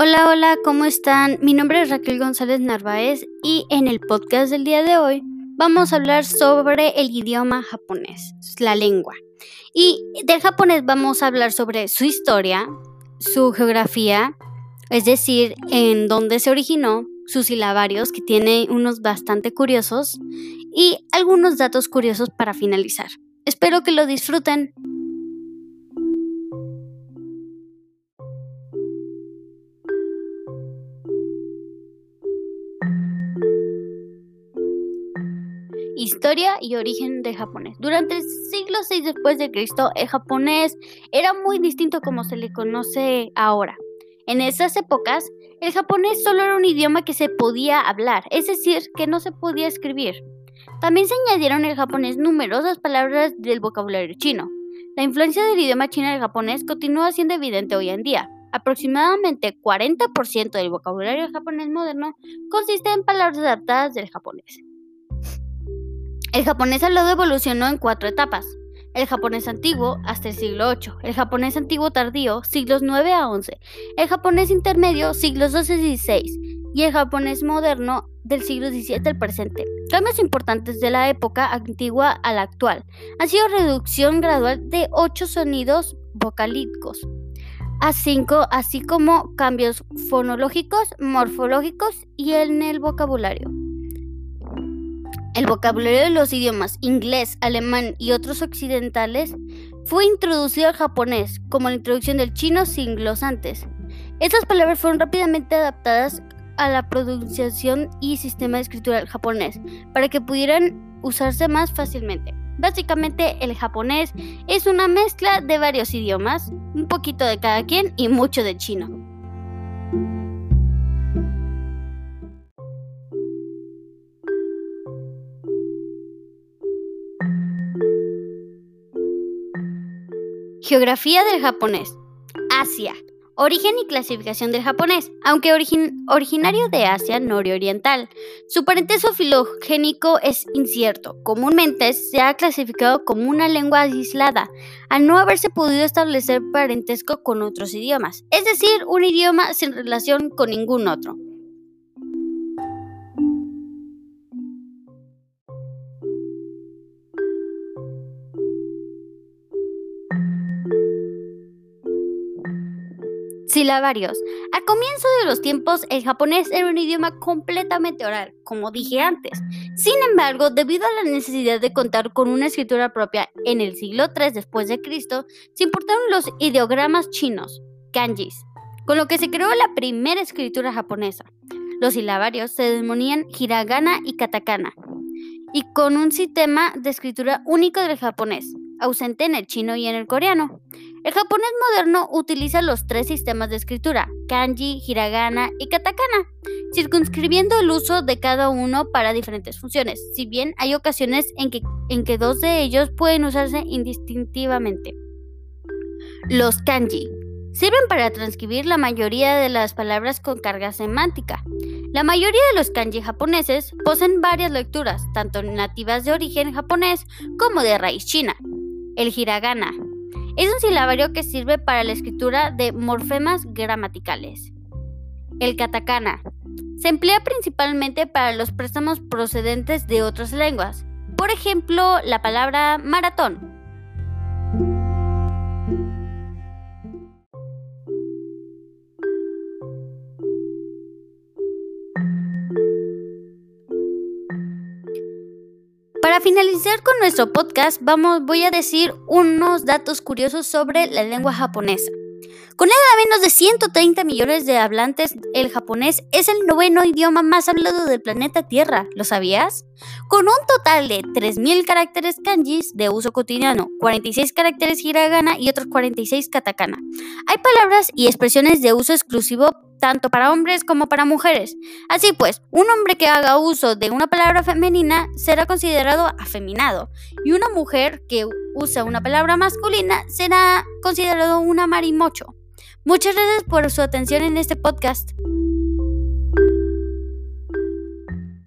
Hola, hola, ¿cómo están? Mi nombre es Raquel González Narváez y en el podcast del día de hoy vamos a hablar sobre el idioma japonés, la lengua. Y del japonés vamos a hablar sobre su historia, su geografía, es decir, en dónde se originó, sus silabarios, que tiene unos bastante curiosos, y algunos datos curiosos para finalizar. Espero que lo disfruten. Historia y origen del japonés. Durante el siglo VI después de Cristo, el japonés era muy distinto como se le conoce ahora. En esas épocas, el japonés solo era un idioma que se podía hablar, es decir, que no se podía escribir. También se añadieron al japonés numerosas palabras del vocabulario chino. La influencia del idioma chino el japonés continúa siendo evidente hoy en día. Aproximadamente 40% del vocabulario japonés moderno consiste en palabras adaptadas del japonés. El japonés hablado evolucionó en cuatro etapas. El japonés antiguo hasta el siglo VIII, el japonés antiguo tardío, siglos 9 a 11, el japonés intermedio, siglos 12 y 16, y el japonés moderno del siglo XVII al presente. Cambios importantes de la época antigua a la actual han sido reducción gradual de ocho sonidos vocálicos a cinco, así como cambios fonológicos, morfológicos y en el vocabulario. El vocabulario de los idiomas inglés, alemán y otros occidentales fue introducido al japonés, como la introducción del chino siglos antes. Estas palabras fueron rápidamente adaptadas a la pronunciación y sistema de escritura japonés para que pudieran usarse más fácilmente. Básicamente el japonés es una mezcla de varios idiomas, un poquito de cada quien y mucho de chino. Geografía del japonés. Asia. Origen y clasificación del japonés. Aunque originario de Asia nororiental, su parentesco filogénico es incierto. Comúnmente se ha clasificado como una lengua aislada, al no haberse podido establecer parentesco con otros idiomas, es decir, un idioma sin relación con ningún otro. Silabarios. Al comienzo de los tiempos, el japonés era un idioma completamente oral, como dije antes. Sin embargo, debido a la necesidad de contar con una escritura propia en el siglo III después de Cristo, se importaron los ideogramas chinos, kanjis, con lo que se creó la primera escritura japonesa. Los silabarios se demonían hiragana y katakana, y con un sistema de escritura único del japonés, ausente en el chino y en el coreano. El japonés moderno utiliza los tres sistemas de escritura, kanji, hiragana y katakana, circunscribiendo el uso de cada uno para diferentes funciones, si bien hay ocasiones en que, en que dos de ellos pueden usarse indistintivamente. Los kanji sirven para transcribir la mayoría de las palabras con carga semántica. La mayoría de los kanji japoneses poseen varias lecturas, tanto nativas de origen japonés como de raíz china. El hiragana es un silabario que sirve para la escritura de morfemas gramaticales. El katakana se emplea principalmente para los préstamos procedentes de otras lenguas. Por ejemplo, la palabra maratón. Finalizar con nuestro podcast, vamos, voy a decir unos datos curiosos sobre la lengua japonesa. Con nada menos de 130 millones de hablantes, el japonés es el noveno idioma más hablado del planeta Tierra. ¿Lo sabías? Con un total de 3.000 caracteres kanjis de uso cotidiano, 46 caracteres hiragana y otros 46 katakana. Hay palabras y expresiones de uso exclusivo tanto para hombres como para mujeres. Así pues, un hombre que haga uso de una palabra femenina será considerado afeminado y una mujer que usa una palabra masculina será considerado una marimocho. Muchas gracias por su atención en este podcast.